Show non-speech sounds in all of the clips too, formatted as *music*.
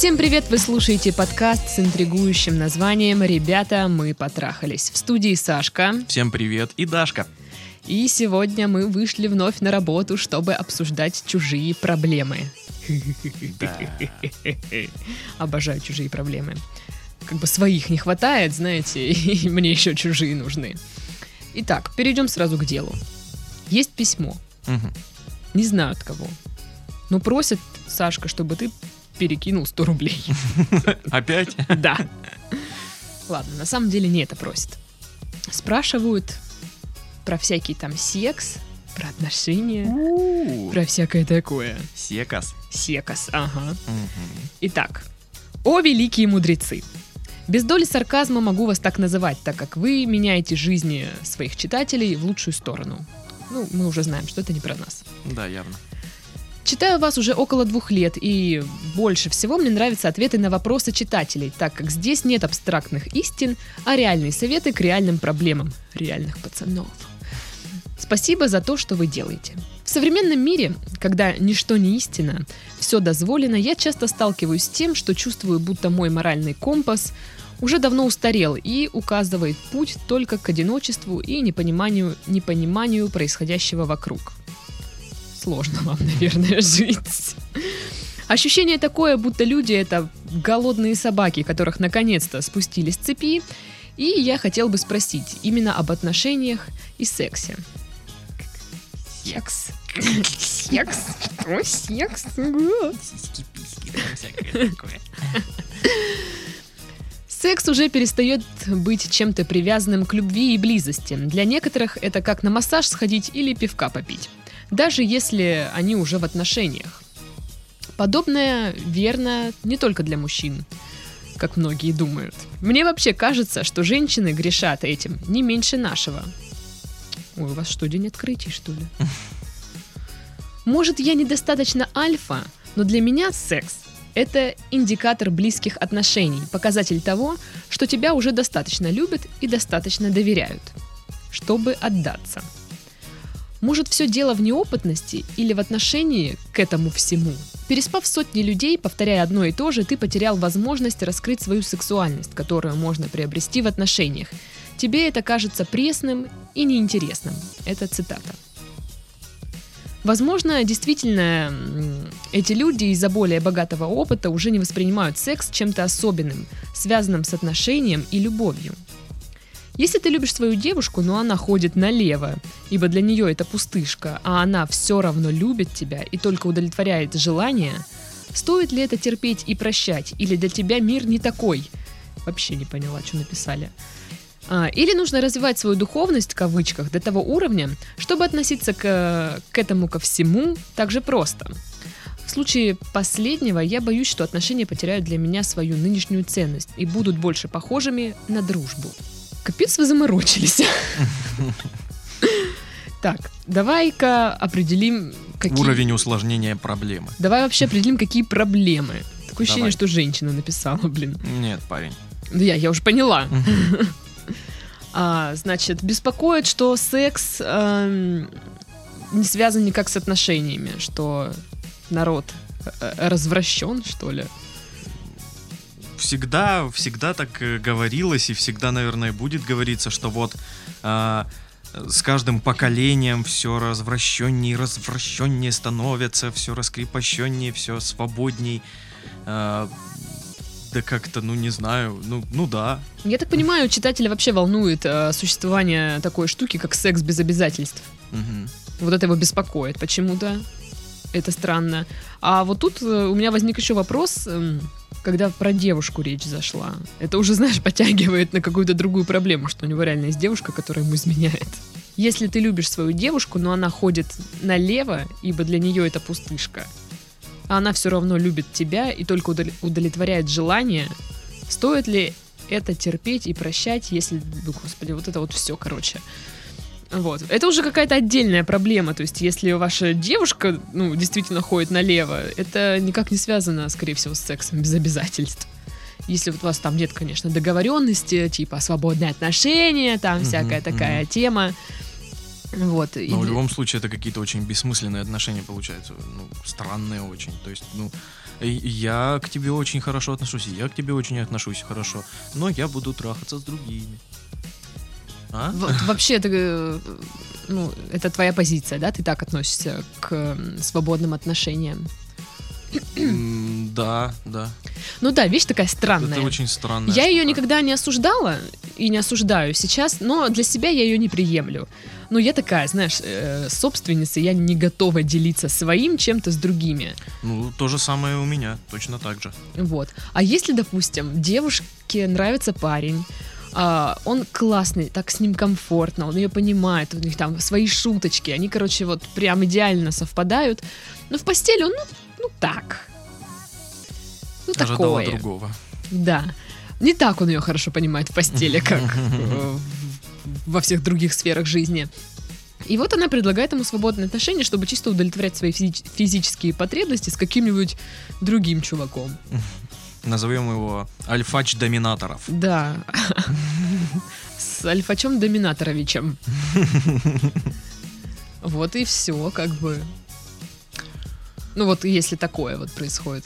Всем привет! Вы слушаете подкаст с интригующим названием «Ребята, мы потрахались». В студии Сашка. Всем привет и Дашка. И сегодня мы вышли вновь на работу, чтобы обсуждать чужие проблемы. Да. *laughs* Обожаю чужие проблемы. Как бы своих не хватает, знаете, *laughs* и мне еще чужие нужны. Итак, перейдем сразу к делу. Есть письмо. Не знаю от кого. Но просит Сашка, чтобы ты перекинул 100 рублей. *laughs* Опять? Да. Ладно, на самом деле не это просит. Спрашивают про всякий там секс, про отношения, про всякое такое. Секас. Секас, ага. Итак, о великие мудрецы. Без доли сарказма могу вас так называть, так как вы меняете жизни своих читателей в лучшую сторону. Ну, мы уже знаем, что это не про нас. Да, явно. Читаю вас уже около двух лет, и больше всего мне нравятся ответы на вопросы читателей, так как здесь нет абстрактных истин, а реальные советы к реальным проблемам реальных пацанов. Спасибо за то, что вы делаете. В современном мире, когда ничто не истина, все дозволено, я часто сталкиваюсь с тем, что чувствую, будто мой моральный компас уже давно устарел и указывает путь только к одиночеству и непониманию, непониманию происходящего вокруг. Сложно вам, *laughs* наверное, жить. Ощущение такое, будто люди это голодные собаки, которых наконец-то спустили с цепи. И я хотел бы спросить именно об отношениях и сексе. Секс. Секс? Что секс? Секс уже перестает быть чем-то привязанным к любви и близости. Для некоторых это как на массаж сходить или пивка попить. Даже если они уже в отношениях. Подобное верно не только для мужчин, как многие думают. Мне вообще кажется, что женщины грешат этим не меньше нашего. Ой, у вас что, день открытий, что ли? *laughs* Может, я недостаточно альфа, но для меня секс – это индикатор близких отношений, показатель того, что тебя уже достаточно любят и достаточно доверяют, чтобы отдаться. Может, все дело в неопытности или в отношении к этому всему? Переспав сотни людей, повторяя одно и то же, ты потерял возможность раскрыть свою сексуальность, которую можно приобрести в отношениях. Тебе это кажется пресным и неинтересным. Это цитата. Возможно, действительно, эти люди из-за более богатого опыта уже не воспринимают секс чем-то особенным, связанным с отношением и любовью. Если ты любишь свою девушку, но она ходит налево, ибо для нее это пустышка, а она все равно любит тебя и только удовлетворяет желание, стоит ли это терпеть и прощать, или для тебя мир не такой? Вообще не поняла, что написали. А, или нужно развивать свою духовность, в кавычках, до того уровня, чтобы относиться к, к этому ко всему так же просто. В случае последнего я боюсь, что отношения потеряют для меня свою нынешнюю ценность и будут больше похожими на дружбу. Капец вы заморочились. Так, давай-ка определим, какие... Уровень усложнения проблемы. Давай вообще определим, какие проблемы. Такое ощущение, что женщина написала, блин. Нет, парень. Да я, я уже поняла. А, значит, беспокоит, что секс эм, не связан никак с отношениями, что народ э, развращен, что ли. Всегда, всегда так э, говорилось и всегда, наверное, будет говориться, что вот а, с каждым поколением все развращеннее и развращеннее становится, все раскрепощеннее, все свободней. А, да как-то, ну не знаю, ну, ну да. Я так понимаю, читателя вообще волнует э, существование такой штуки, как секс без обязательств. Мгм. Вот это его беспокоит почему-то. Это странно. А вот тут э, у меня возник еще вопрос, эм, когда про девушку речь зашла. Это уже, знаешь, подтягивает на какую-то другую проблему, что у него реально есть девушка, которая ему изменяет. Если ты любишь свою девушку, но она ходит налево, ибо для нее это пустышка, а она все равно любит тебя и только удовле- удовлетворяет желание, стоит ли это терпеть и прощать, если, господи, вот это вот все, короче. Вот. Это уже какая-то отдельная проблема. То есть, если ваша девушка, ну, действительно ходит налево, это никак не связано, скорее всего, с сексом без обязательств. Если вот у вас там нет, конечно, договоренности, типа свободные отношения, там Мгм, всякая такая мгм. тема. Вот. и Но в для- любом случае это какие-то очень бессмысленные отношения получаются, ну, странные очень. То есть, ну, И Я к тебе очень хорошо отношусь, и я к тебе очень отношусь хорошо, но я буду трахаться с другими. А? Вот вообще, это, э, ну, это твоя позиция, да? Ты так относишься к свободным отношениям? Да, да. Ну да, вещь такая странная. Это очень странно. Я ее никогда не осуждала и не осуждаю сейчас, но для себя я ее не приемлю. Ну, я такая, знаешь, э, собственница, я не готова делиться своим чем-то с другими. Ну, то же самое у меня, точно так же. Вот. А если, допустим, девушке нравится парень, а, он классный, так с ним комфортно, он ее понимает, у них там свои шуточки, они, короче, вот прям идеально совпадают. Но в постели он, ну, ну так. Ну, Ожидала такое. другого. Да. Не так он ее хорошо понимает в постели, *laughs* как э, во всех других сферах жизни. И вот она предлагает ему свободные отношения, чтобы чисто удовлетворять свои физи- физические потребности с каким-нибудь другим чуваком. *laughs* Назовем его Альфач Доминаторов. Да. С Альфачом Доминаторовичем. Вот и все, как бы. Ну вот если такое вот происходит.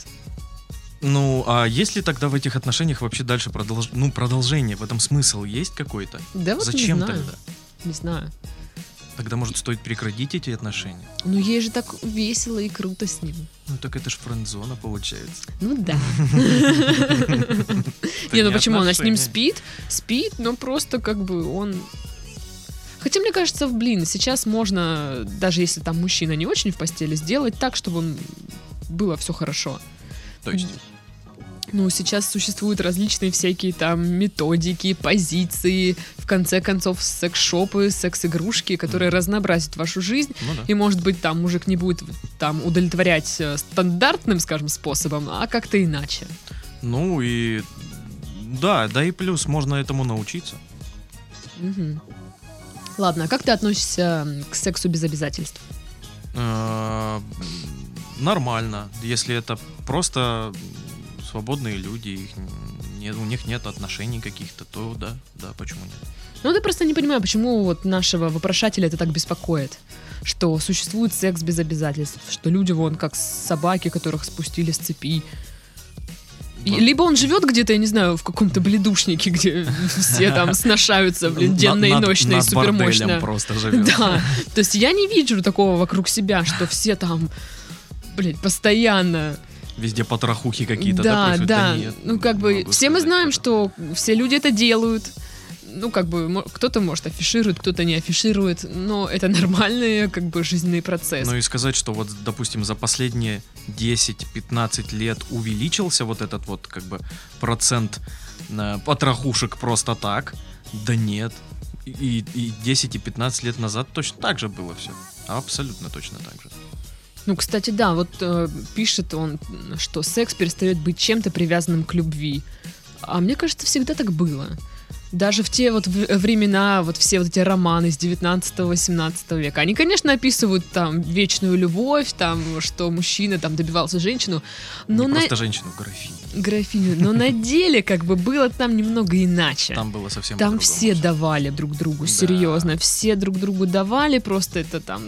Ну, а есть ли тогда в этих отношениях вообще дальше продолж... ну, продолжение? В этом смысл есть какой-то? Да вот Зачем не знаю. тогда? Не знаю. Тогда, может, стоит прекратить эти отношения? Ну ей же так весело и круто с ним. Ну, так это ж френдзона получается. Ну да. *laughs* Не, ну почему она с ним спит? Спит, но просто как бы он... Хотя, мне кажется, блин, сейчас можно, даже если там мужчина не очень в постели, сделать так, чтобы было все хорошо. То есть, Ну, сейчас существуют различные всякие там методики, позиции, в конце концов, секс-шопы, секс-игрушки, которые разнообразят вашу жизнь. ну да. И, может быть, там мужик не будет там удовлетворять э, стандартным, скажем, способом, а как-то иначе. Ну и... Да, да и плюс, можно этому научиться. Мгм. Ладно, а как ты относишься к сексу без обязательств? Э, Нормально, если это просто свободные люди, их не- у них нет отношений каких-то, то да, да, почему нет? Ну, ты просто не понимаю, почему вот нашего вопрошателя это так беспокоит, что существует секс без обязательств, что люди вон как собаки, которых спустили с цепи. Вот. либо он живет где-то, я не знаю, в каком-то бледушнике, где все там сношаются, блин, денно и ночно и супермощно. просто *laughs* живет. Да, то есть я не вижу такого вокруг себя, что все там, блядь, постоянно. Везде потрохухи какие-то, да, да, да. нет, ну, как бы, все мы знаем, что все люди это делают. Ну, как бы, кто-то, может, афиширует, кто-то не афиширует, но это нормальный, как бы, жизненный процесс. Ну и сказать, что вот, допустим, за последние 10-15 лет увеличился вот этот вот, как бы, процент э, потрохушек просто так, да нет. И, и 10 и 15 лет назад точно так же было все. Абсолютно точно так же. Ну, кстати, да, вот э, пишет он, что секс перестает быть чем-то привязанным к любви. А мне кажется, всегда так было. Даже в те вот в- времена, вот все вот эти романы с 19-18 века, они, конечно, описывают там вечную любовь, там, что мужчина там добивался женщину, но Не на просто женщину в графине. графиню, но на *laughs* деле как бы было там немного иначе. Там было совсем Там все давали друг другу, серьезно, все друг другу давали, просто это там,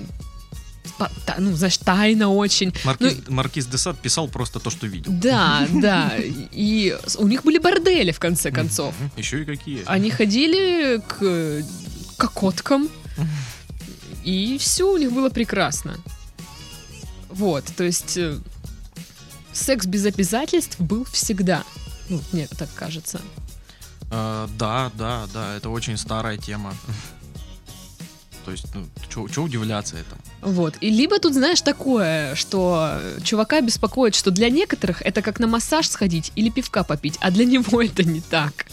ну, знаешь, тайна очень. Маркиз, Ну, Маркиз де Сад писал просто то, что видел. Да, *laughs* да, и у них были бордели, в конце концов. Еще и какие. Они ходили к кокоткам, *laughs* и все у них было прекрасно. Вот, то есть э, секс без обязательств был всегда. Ну, мне так кажется. А, да, да, да, это очень старая тема. *laughs* То есть, ну, что удивляться этому? Вот. И либо тут, знаешь, такое, что чувака беспокоит, что для некоторых это как на массаж сходить или пивка попить, а для него *laughs* это не так.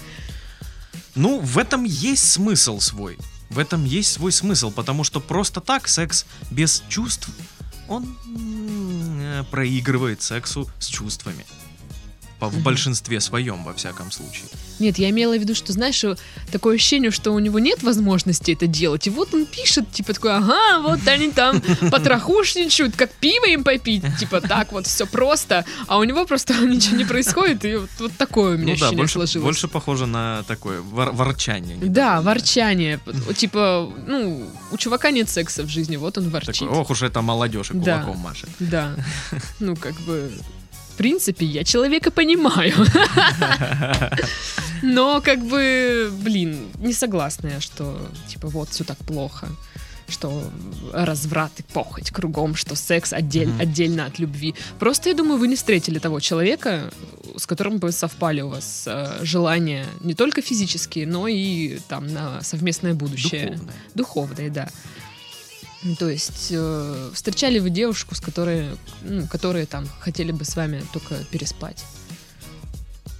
Ну, в этом есть смысл свой. В этом есть свой смысл, потому что просто так секс без чувств, он э, проигрывает сексу с чувствами. По- В большинстве своем, во всяком случае. Нет, я имела в виду, что, знаешь, э, такое ощущение, что у него нет возможности это делать. И вот он пишет, типа, такой, ага, вот они там потрохушничают, как пиво им попить. Типа, так вот, все просто. А у него просто *laughs* ничего не происходит. И вот, вот такое у меня ну да, ощущение больше, сложилось. больше похоже на такое вор- ворчание. Да, ворчание. *laughs* Типа, ну, у чувака нет секса в жизни, вот он ворчит. Такое, ох уж это молодежь и Да. кулаком машет. Да. *laughs* Ну, как бы... в принципе, я человека понимаю. *laughs* Но, как бы, блин, не согласна я, что, типа, вот, все так плохо что разврат и похоть кругом, что секс отдель, Мгм. отдельно от любви. Просто, я думаю, вы не встретили того человека, с которым бы совпали у вас э, желания не только физические, но и там на совместное будущее. Духовное. Духовные, да. То есть э, встречали вы девушку, с которой, ну, которые там хотели бы с вами только переспать?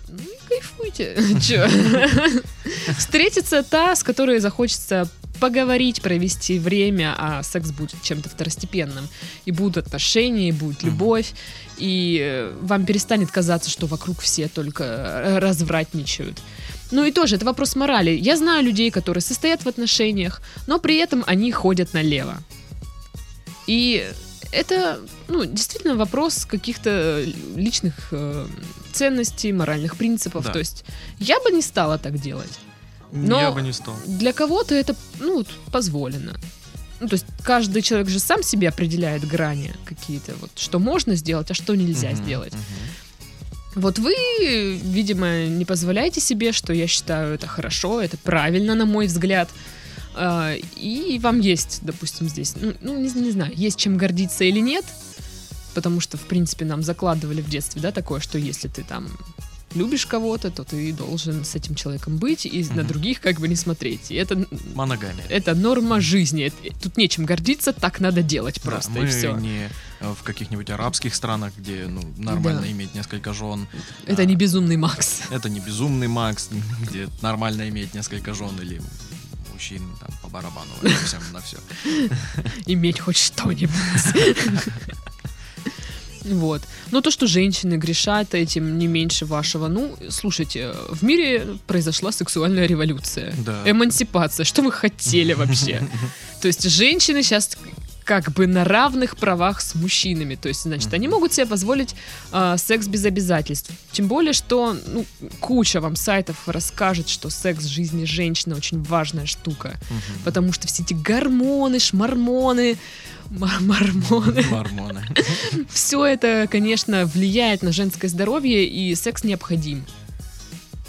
Ну и кайфуйте. *laughs* Чё? *laughs* Встретится та, с которой захочется поговорить, провести время, а секс будет чем-то второстепенным. И будут отношения, и будет любовь, и э, вам перестанет казаться, что вокруг все только э, развратничают. Ну и тоже, это вопрос морали. Я знаю людей, которые состоят в отношениях, но при этом они ходят налево. И это, ну, действительно вопрос каких-то личных э, ценностей, моральных принципов. Да. То есть я бы не стала так делать. Но- Я бы не стал. Для кого-то это, ну, позволено. Ну, то есть каждый человек же сам себе определяет грани какие-то, вот, что можно сделать, а что нельзя Мгм, сделать. мгм. Вот вы, видимо, не позволяете себе, что я считаю это хорошо, это правильно, на мой взгляд. А, И вам есть, допустим, здесь, ну, ну, не, не знаю, есть чем гордиться или нет, потому что, в принципе, нам закладывали в детстве, да, такое, что если ты там любишь кого-то, то ты должен с этим человеком быть и на Мгм. других как бы не смотреть. И это, Моногамия. это норма жизни. Это- Тут нечем гордиться, так надо делать Да, просто, мы и все. не э, в каких-нибудь арабских странах, где ну, нормально Да. иметь несколько жен. Это А, не безумный Макс. Это не безумный Макс, *laughs* где нормально иметь несколько жен или мужчин там по барабану всем на все. *laughs* иметь хоть что-нибудь. *laughs* Вот. Но то, что женщины грешат этим не меньше вашего, ну, слушайте, в мире произошла сексуальная революция. Да. Эмансипация. Что вы хотели вообще? То есть женщины сейчас как бы на равных правах с мужчинами. То есть, значит, они могут себе позволить а, секс без обязательств. Тем более, что ну, куча вам сайтов расскажет, что секс в жизни женщины очень важная штука. Мгм. Потому что все эти гормоны, шмормоны, мар- мормоны, Мормоны. *laughs* все это, конечно, влияет на женское здоровье, и секс необходим.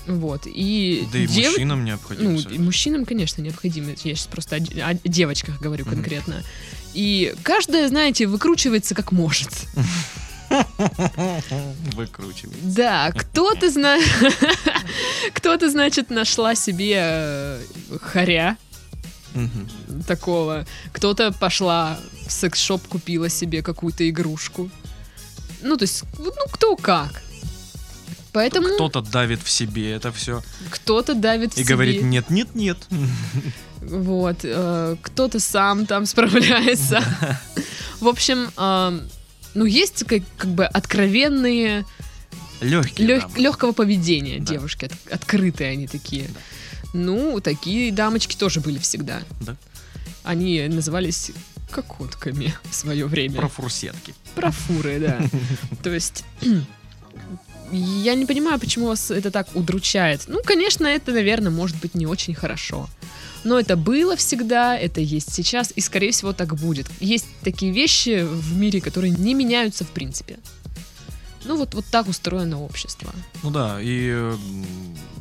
Вот. И, Да и дев- мужчинам необходимо. ну, и мужчинам, конечно, необходимо. Я сейчас просто о, о девочках говорю Мгм. конкретно. И каждая, знаете, выкручивается как может. Выкручивай. Да, кто-то, зна... *laughs* кто-то, значит, нашла себе э, харя Мгм. такого. Кто-то пошла в секс-шоп, купила себе какую-то игрушку. Ну, то есть, ну, кто как. Поэтому Кто-то давит в себе это все кто-то давит в и себе. говорит нет, нет, нет. *laughs* Вот, э, кто-то сам там *laughs* справляется. В общем, э, ну, есть как, как бы откровенные, Легкие. лег- легкого поведения Да. девушки, от- открытые они такие. Да. Ну, такие дамочки тоже были всегда. Да. Они назывались кокотками *laughs* в свое время. Про фурсетки. Про фуры, да. *laughs* То есть... Я не понимаю, почему вас это так удручает. Ну, конечно, это, наверное, может быть не очень хорошо. Но это было всегда, это есть сейчас, и, скорее всего, так будет. Есть такие вещи в мире, которые не меняются в принципе. Ну, вот, вот так устроено общество. Ну да, и,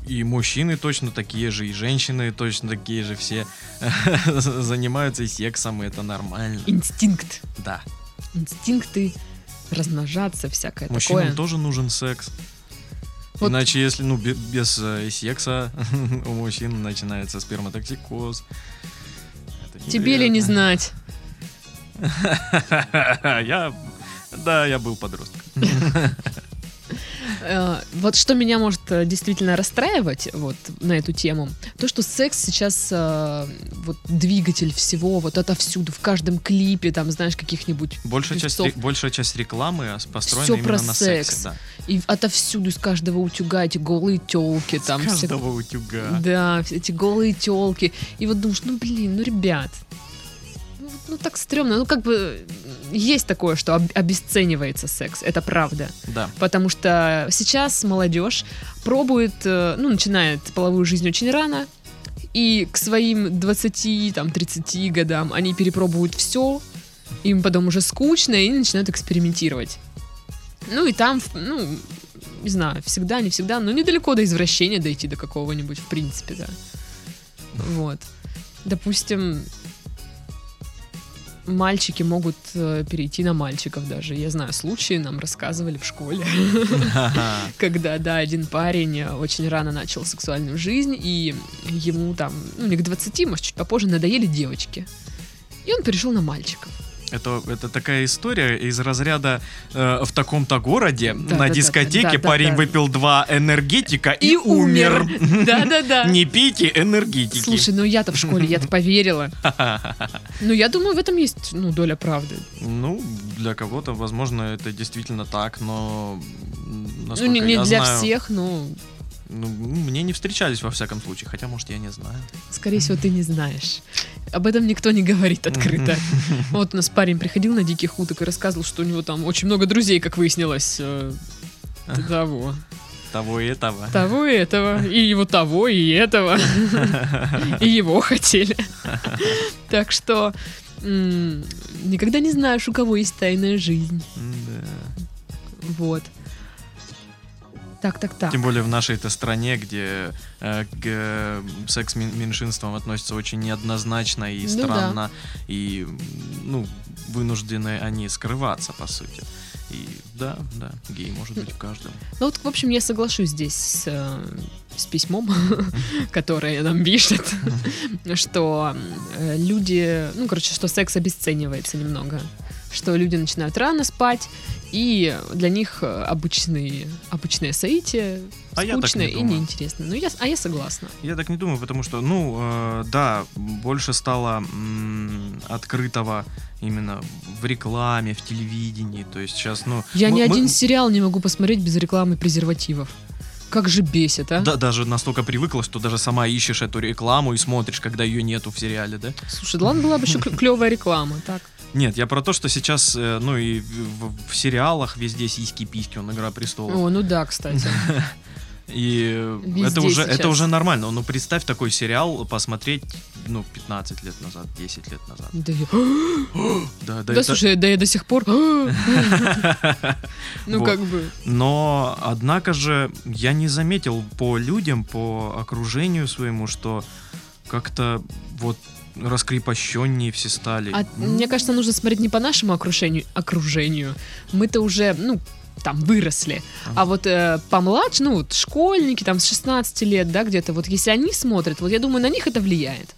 и мужчины точно такие же, и женщины точно такие же, все *laughs* занимаются сексом, и это нормально. Инстинкт. Да. Инстинкты, размножаться, всякое Мужчинам такое. тоже нужен секс. Вот- Иначе, если ну, бе- без э, секса *laughs* у мужчин начинается сперматоксикоз. Это Тебе ли не знать? *laughs* Я, да, я был подростком. *laughs* Э, Вот что меня может э, действительно расстраивать вот на эту тему, то, что секс сейчас э, вот двигатель всего, вот отовсюду, в каждом клипе, там, знаешь, каких-нибудь, Большая часть, Певцов. большая часть рекламы ос- построена Всё именно про на секс. сексе. Да. и отовсюду, из каждого утюга эти голые телки, там, С все- каждого утюга. да, все эти голые телки, и вот думаешь, ну, блин, ну, ребят, ну, ну, так стрёмно, ну, как бы, есть такое, что об- обесценивается секс, это правда. Да. Потому что сейчас молодежь пробует, э, ну, начинает половую жизнь очень рано, и к своим 20, там, 30 годам они перепробуют все, им потом уже скучно, и они начинают экспериментировать. Ну и там, ну, не знаю, всегда, не всегда, но недалеко до извращения дойти до какого-нибудь, в принципе, да. Вот. Допустим, мальчики могут э, перейти на мальчиков даже. Я знаю случаи, нам рассказывали в школе, *laughs* когда, да, один парень э, очень рано начал сексуальную жизнь, и ему там, ну, не к 20, может, чуть попозже надоели девочки. И он перешел на мальчиков. Это, это такая история из разряда э, в таком-то городе Да, на да, да, дискотеке да, да, парень да. выпил два энергетика и, умер. Да-да-да. *laughs* Не пейте энергетики. Слушай, ну я-то в школе, я-то *laughs* поверила. *laughs* Ну, я думаю, в этом есть, ну, доля правды. Ну, для кого-то, возможно, это действительно так, но Ну, не, не для знаю, всех, но, ну, мне не встречались во всяком случае, хотя, может, я не знаю. скорее всего, ты не знаешь. Об этом никто не говорит открыто. *laughs* Вот у нас парень приходил на диких уток и рассказывал, что у него там очень много друзей, как выяснилось. э, Того. Того и этого. Того и этого. И его того, и этого. *laughs* И его хотели. Так что никогда не знаешь, у кого есть тайная жизнь. Да. Вот. Так, так, так. Тем более в нашей-то стране, где э, к э, секс-меньшинствам относятся очень неоднозначно и Ну странно, и м, ну, вынуждены они скрываться, по сути. И да, да, гей может быть в каждом. Ну вот, в общем, я соглашусь здесь с, э, с письмом, *laughs* которое нам пишет, что э, люди, ну, короче, что секс обесценивается немного, что люди начинают рано спать, и для них э, обычные, обычное соитие А скучно не и думаю. неинтересно. Ну, я, а я согласна. Я так не думаю, потому что, ну, э, да, больше стало м, открытого именно в рекламе, в телевидении. То есть сейчас, ну... Я мы- ни мы- один сериал не могу посмотреть без рекламы презервативов. Как же бесит, а? Да, даже настолько привыкла, что даже сама ищешь эту рекламу и смотришь, когда ее нету в сериале, да? Слушай, да ладно, была бы еще клевая реклама, так. Нет, я про то, что сейчас, э, ну и в, в сериалах везде сиськи-письки, он Игра престолов. О, ну да, кстати. *laughs* И Везде это уже, сейчас. это уже нормально. Ну, представь такой сериал посмотреть, ну, 15 лет назад, 10 лет назад. Да, я- *gasps* Да, да, Да, это- слушай, да я до сих пор... *gasps* *laughs* Ну, Вот. как бы... Но, однако же, я не заметил по людям, по окружению своему, что как-то вот раскрепощеннее все стали. А мне кажется, нужно смотреть не по нашему окружению, окружению. Мы-то уже, ну, там, выросли. А вот э, помладше, ну, вот школьники, там, с 16 лет, да, где-то, вот если они смотрят, вот я думаю, на них это влияет.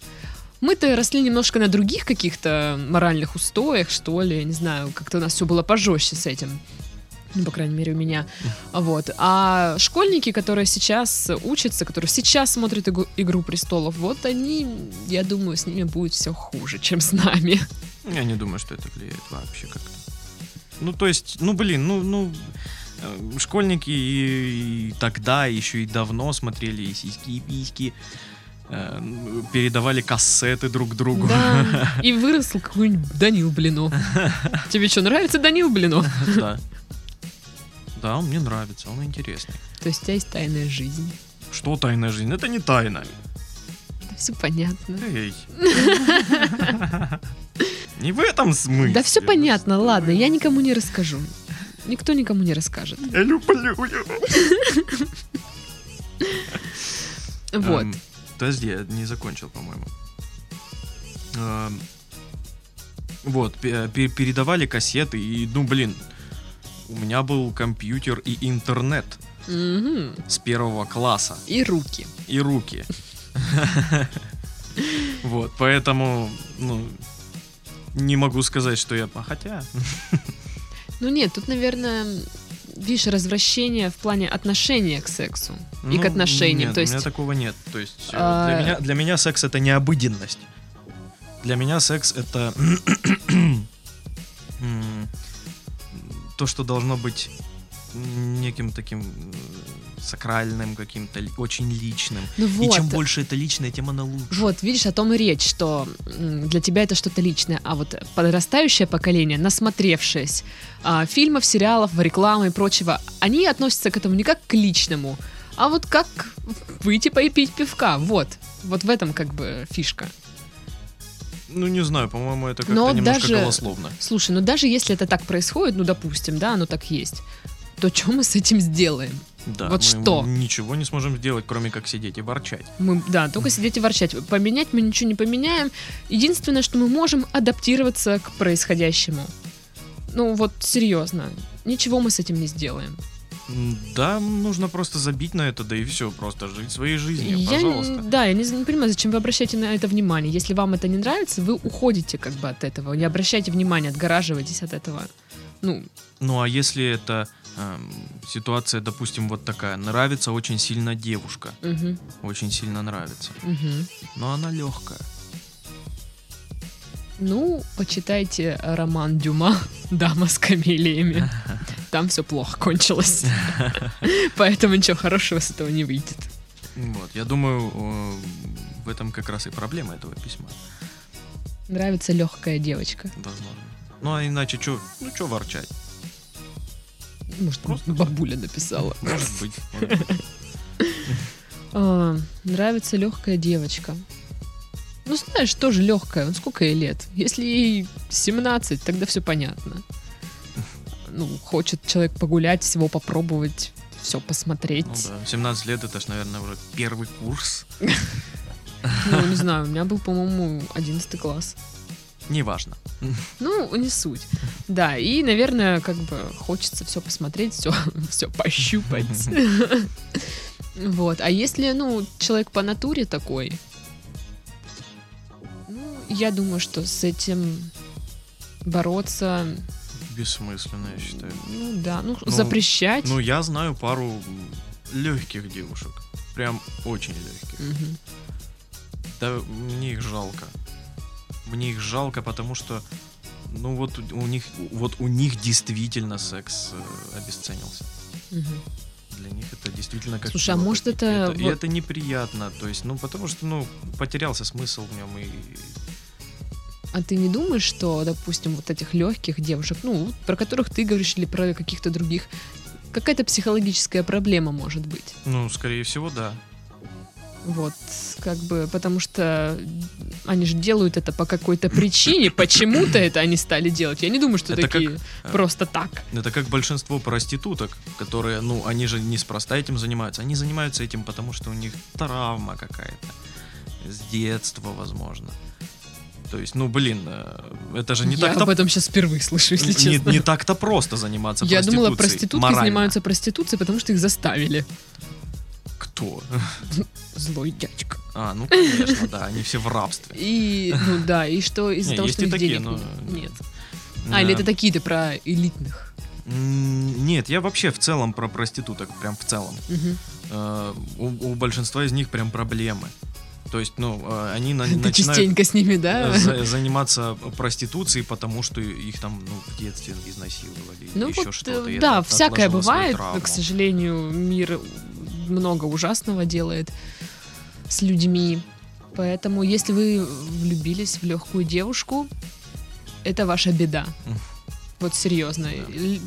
Мы-то росли немножко на других каких-то моральных устоях, что ли, не знаю, как-то у нас все было пожестче с этим. Ну, по крайней мере, у меня. Вот. А школьники, которые сейчас учатся, которые сейчас смотрят «Игру- «Игру престолов», вот они, я думаю, с ними будет все хуже, чем с нами. Я не думаю, что это влияет вообще как-то. Ну, то есть, ну, блин, ну, ну, э, школьники и, и тогда, еще и давно смотрели и сиськи, и письки, э, передавали кассеты друг другу. Да, *laughs* и выросл какой-нибудь Данил Блинов. Тебе что, нравится Данил Блинов? Да. Да, он мне нравится, он интересный. То есть у тебя есть тайная жизнь. Что тайная жизнь? Это не тайна. Да все понятно. Эй. *laughs* Не в этом смысле. Да все понятно, ладно, я никому не расскажу. Никто никому не расскажет. Я люблю. *laughs* Вот. Эм, Подожди, я не закончил, по-моему. Эм, Вот, пе- пе- передавали кассеты, и, ну, блин, у меня был компьютер и интернет с первого класса, И руки. и руки. *laughs* Вот, поэтому, ну, не могу сказать, что я... а Хотя... *laughs* Ну нет, тут, наверное, видишь, развращение в плане отношения к сексу и ну, к отношениям. Нет, То у меня есть, такого нет. То есть э, А, для, меня, для меня секс это не обыденность. Для меня секс это *clears throat* то, что должно быть неким таким сакральным, каким-то очень личным. ну И чем вот, больше это личное, тем оно лучше. вот, видишь, о том и речь, что для тебя это что-то личное, а вот подрастающее поколение, насмотревшись а, фильмов, сериалов, рекламы и прочего, они относятся к этому не как к личному, а вот как выйти попить пивка. Вот. Вот в этом как бы фишка. Ну, не знаю, по-моему, это как-то Но немножко даже- голословно. Слушай, ну даже если это так происходит, ну допустим, да, оно так есть. То что мы с этим сделаем? Да, Вот мы что? ничего не сможем сделать, кроме как сидеть и ворчать. Мы, да, только сидеть и ворчать. Поменять мы ничего не поменяем. Единственное, что мы можем адаптироваться к происходящему. Ну вот серьезно, ничего мы с этим не сделаем. Да, нужно просто забить на это, да и все, просто жить своей жизнью, Я, пожалуйста. да, я не, не понимаю, зачем вы обращаете на это внимание. Если вам это не нравится, вы уходите как бы от этого. Не обращайте внимания, отгораживайтесь от этого. Ну, Ну а если это ситуация, допустим, вот такая, нравится очень сильно девушка, мгм, очень сильно нравится, мгм. но она легкая. Ну, почитайте роман Дюма *laughs* «Дама с камелиями». *laughs* Там все плохо кончилось. *laughs* Поэтому ничего хорошего с этого не выйдет. Вот, я думаю, в этом как раз и проблема этого письма, Нравится легкая девочка. возможно. Ну а иначе что, ну что ворчать? Может, Просто бабуля написала. Может быть. А, нравится легкая девочка. Ну, знаешь, тоже легкая. Сколько ей лет? Если ей 17, тогда все понятно. Ну, хочет человек погулять, всего попробовать, все посмотреть. Ну да, 17 лет это ж, наверное, уже первый курс. Ну, не знаю, у меня был, по-моему, 11 класс. Неважно. Ну, не суть. Да, и, наверное, как бы хочется все посмотреть, все, все пощупать. Вот. А если, ну, человек по натуре такой, ну, я думаю, что с этим бороться, Бессмысленно, я считаю. ну да, ну, Ну, запрещать. Ну, я знаю пару легких девушек. Прям очень легких. Мгм. Да мне их жалко. Мне их жалко, потому что ну вот у них вот у них действительно секс э, обесценился. Мгм. Для них это действительно как Слушай, а может, это И вот- это неприятно, то есть, ну потому что ну потерялся смысл в нем и А ты не думаешь, что, допустим, вот этих легких девушек, ну, про которых ты говоришь, или про каких-то других, какая-то психологическая проблема может быть? ну скорее всего да. Вот, как бы, потому что они же делают это по какой-то причине, почему-то это они стали делать. Я не думаю, что Это как, такие э, просто так. Это как большинство проституток, которые, ну, они же неспроста этим занимаются. Они занимаются этим, потому что у них травма какая-то. С детства, возможно. То есть, ну, блин, э, это же не Я так-то... об этом сейчас впервые слышу, если не, честно. не так-то просто заниматься Я проституцией. думала, проститутки морально. занимаются проституцией, потому что их заставили. Кто? Злой дядька. А, ну, конечно, да, они все в рабстве. И, ну да, и что из-за того, что у них денег нет. А, или это такие ты про элитных. Нет, я вообще в целом про проституток, прям в целом. Э, У, большинства из них прям проблемы. То есть, ну, э, они на- Ты начинают... частенько с ними, да? за- заниматься проституцией, потому что их там ну, в детстве изнасиловали, Ну еще вот, что-то. э, и да, всякое бывает. К сожалению, мир много ужасного делает с людьми. Поэтому, если вы влюбились в легкую девушку, это ваша беда. Вот серьезно.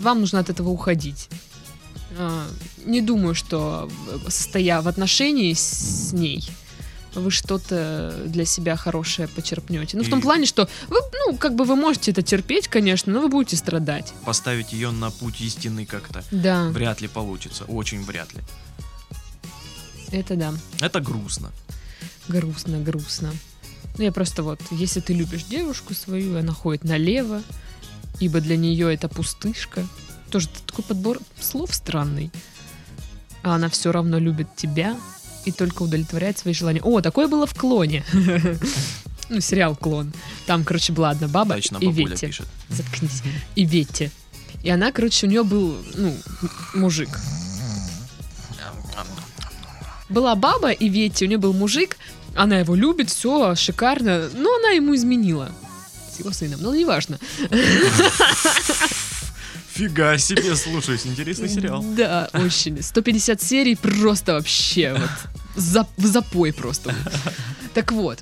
Вам нужно от этого уходить. А, Не думаю, что э, состоя в отношении с ней, вы что-то для себя хорошее почерпнете. Ну, в том И- плане, что вы, ну, как бы вы можете это терпеть, конечно, но вы будете страдать. Поставить ее на путь истины как-то Да, вряд ли получится. Очень вряд ли. Это да. Это грустно. Грустно, грустно. Ну, я просто вот, если ты любишь девушку свою, она ходит налево, ибо для нее это пустышка. Тоже такой подбор слов странный. А она все равно любит тебя и только удовлетворяет свои желания. О, такое было в «Клоне». *laughs* Ну, сериал «Клон». Там, короче, была одна баба Точно, и Ветти. пишет. Заткнись. И Ветти. И она, короче, у нее был, ну, мужик. Была баба и Ветти, у нее был мужик, она его любит, все шикарно, но она ему изменила с его сыном, ну неважно. Фига себе, слушай, интересный сериал. Да, очень. 150 серий просто вообще вот за- в запой просто. Так вот.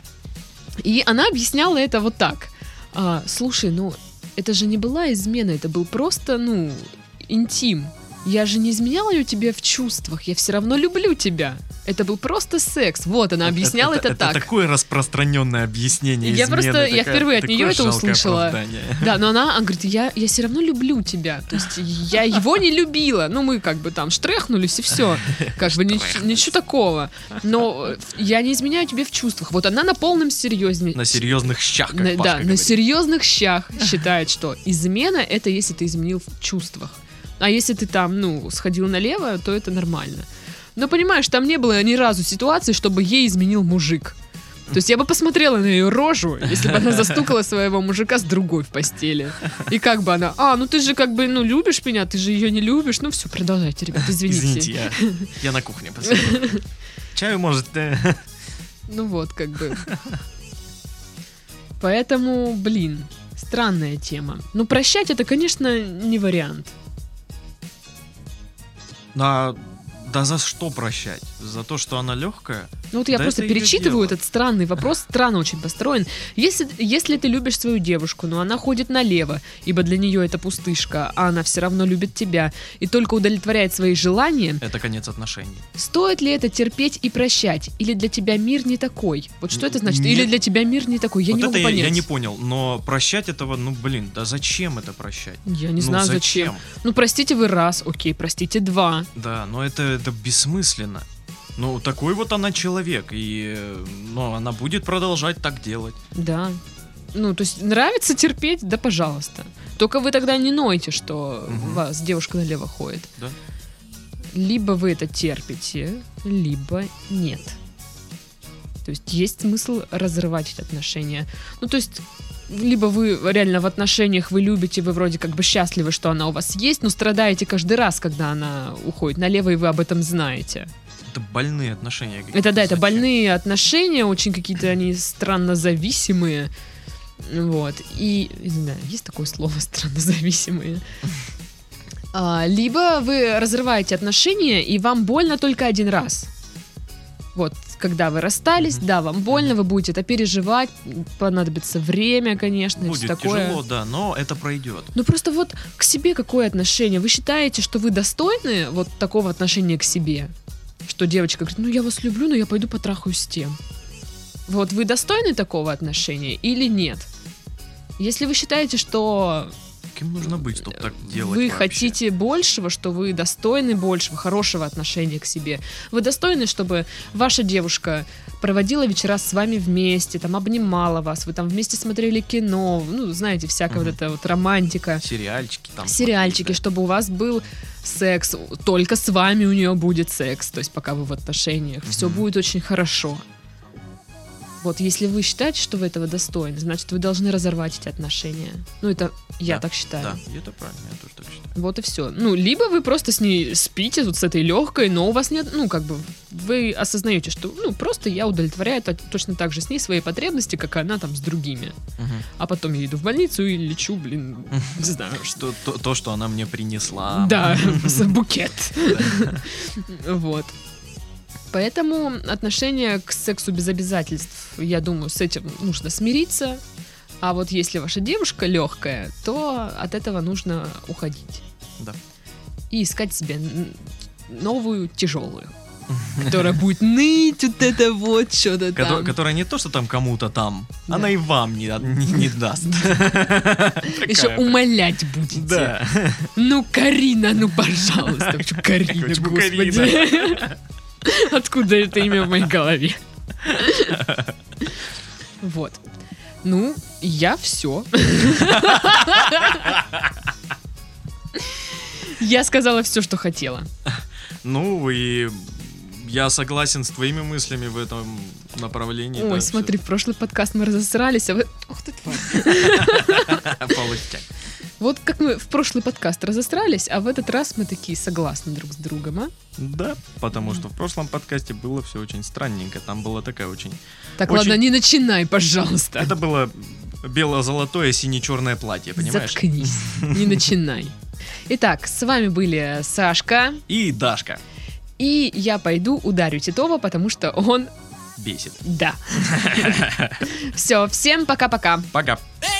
И она объясняла это вот так. А, слушай, ну это же не была измена, это был просто, ну, интим. Я же не изменяла тебе в чувствах, я все равно люблю тебя. Это был просто секс. Вот она объясняла это, так. Это такое распространенное объяснение. Я измены, просто- я такая- впервые от неё это услышала. оправдание. *laughs* Да, но она, она говорит, я, я все равно люблю тебя. То есть я его не любила. Ну, мы как бы там штрехнулись и все. Как бы нич- ничего такого. Но я не изменяю тебе в чувствах. Вот она на полном серьезне. На серьезных щах, как На- да, на говорит. серьезных щах считает, что измена это если ты изменил в чувствах. А если ты там, ну, сходил налево, то это нормально. Но понимаешь, там не было ни разу ситуации, чтобы ей изменил мужик. То есть я бы посмотрела на ее рожу, если бы она застукала своего мужика с другой в постели. И как бы она, а, ну ты же как бы, ну, любишь меня, ты же ее не любишь. Ну все, продолжайте, ребят, извините. Извините, я, я на кухне посижу. Чаю, может, э, Ну вот, как бы. Поэтому, блин, странная тема. Ну, прощать это, конечно, не вариант. На- Да за что прощать? За то, что она легкая? Ну вот я Да просто это перечитываю этот странный вопрос, странно очень построен. Если, если ты любишь свою девушку, но она ходит налево, ибо для нее это пустышка, а она все равно любит тебя и только удовлетворяет свои желания, Это конец отношений. стоит ли это терпеть и прощать? Или для тебя мир не такой? Вот что это значит? Нет. Или для тебя мир не такой? Я вот не это могу я, понять. я не понял, но прощать этого, ну блин, да зачем это прощать? Я не Ну, знаю зачем. Ну простите вы раз, окей, простите два. Да, но это, это бессмысленно. Ну, такой вот она человек, и ну, она будет продолжать так делать. Да. Ну, то есть нравится терпеть, да пожалуйста. Только вы тогда не нойте, что Мгм. у вас девушка налево ходит. Да. Либо вы это терпите, либо нет. То есть есть смысл разрывать эти отношения. Ну, то есть либо вы реально в отношениях вы любите, вы вроде как бы счастливы, что она у вас есть, но страдаете каждый раз, когда она уходит налево, и вы об этом знаете. Это больные отношения. Это да, это Зачем? больные отношения, очень какие-то они странно зависимые. Вот. И, не знаю, есть такое слово *laughs* странно зависимые. *laughs* А, либо вы разрываете отношения, и вам больно только один раз. Вот, когда вы расстались, Мгм. да, вам больно, вы будете это переживать, понадобится время, конечно, и всё Будет такое. тяжело, да, но это пройдет. Ну просто вот к себе какое отношение? Вы считаете, что вы достойны вот такого отношения к себе? Что девочка говорит, ну я вас люблю, но я пойду потрахаюсь с тем. Вот вы достойны такого отношения или нет? Если вы считаете, что Кем нужно быть, чтобы так делать вы вообще? хотите большего, что вы достойны большего, хорошего отношения к себе, вы достойны, чтобы ваша девушка проводила вечера с вами вместе, там обнимала вас, вы там вместе смотрели кино, ну, знаете, всякая Мгм. вот эта вот романтика. Сериальчики там. сериальчики, чтобы у вас был секс, только с вами у нее будет секс, то есть пока вы в отношениях, все Мгм. будет очень хорошо. Вот если вы считаете, что вы этого достойны, значит, вы должны разорвать эти отношения. Ну, это я Да, так считаю. Да, и это правильно, я тоже так считаю. Вот и все. Ну, либо вы просто с ней спите, вот с этой легкой, но у вас нет, ну, как бы, вы осознаете, что, ну, просто я удовлетворяю то- точно так же с ней свои потребности, как и она там с другими. Мгм. А потом я иду в больницу и лечу, блин, *laughs* не знаю, что. То, то, что она мне принесла. Да, *laughs* букет. *laughs* Вот. Поэтому отношение к сексу без обязательств, я думаю, с этим нужно смириться. А вот если ваша девушка легкая, то от этого нужно уходить. Да. И искать себе новую тяжелую, которая будет ныть вот это вот что-то там. Которая не то, что там кому-то там, Да. она и вам не, не, не даст. *laughs* Еще умолять будете. Да. Ну, Карина, ну, пожалуйста. *laughs* Карина, господи? Откуда это имя в моей голове? Вот. Ну, я все. Я сказала все, что хотела. Ну и я согласен с твоими мыслями в этом направлении. Ой, да, смотри, в прошлый подкаст мы разосрались, а вы... Ух ты, тварь. всё. Вот как мы в прошлый подкаст разосрались, а в этот раз мы такие согласны друг с другом, а? Да, потому что в прошлом подкасте было все очень странненько. Там была такая очень... Так, Очень- ладно, не начинай, пожалуйста. Это было бело-золотое сине-черное платье, понимаешь? Заткнись, не *laughs* начинай. Итак, с вами были Сашка, И Дашка и я пойду ударю Титова, потому что он... бесит. Да. *laughs* Все, всем пока-пока. Пока. Эй!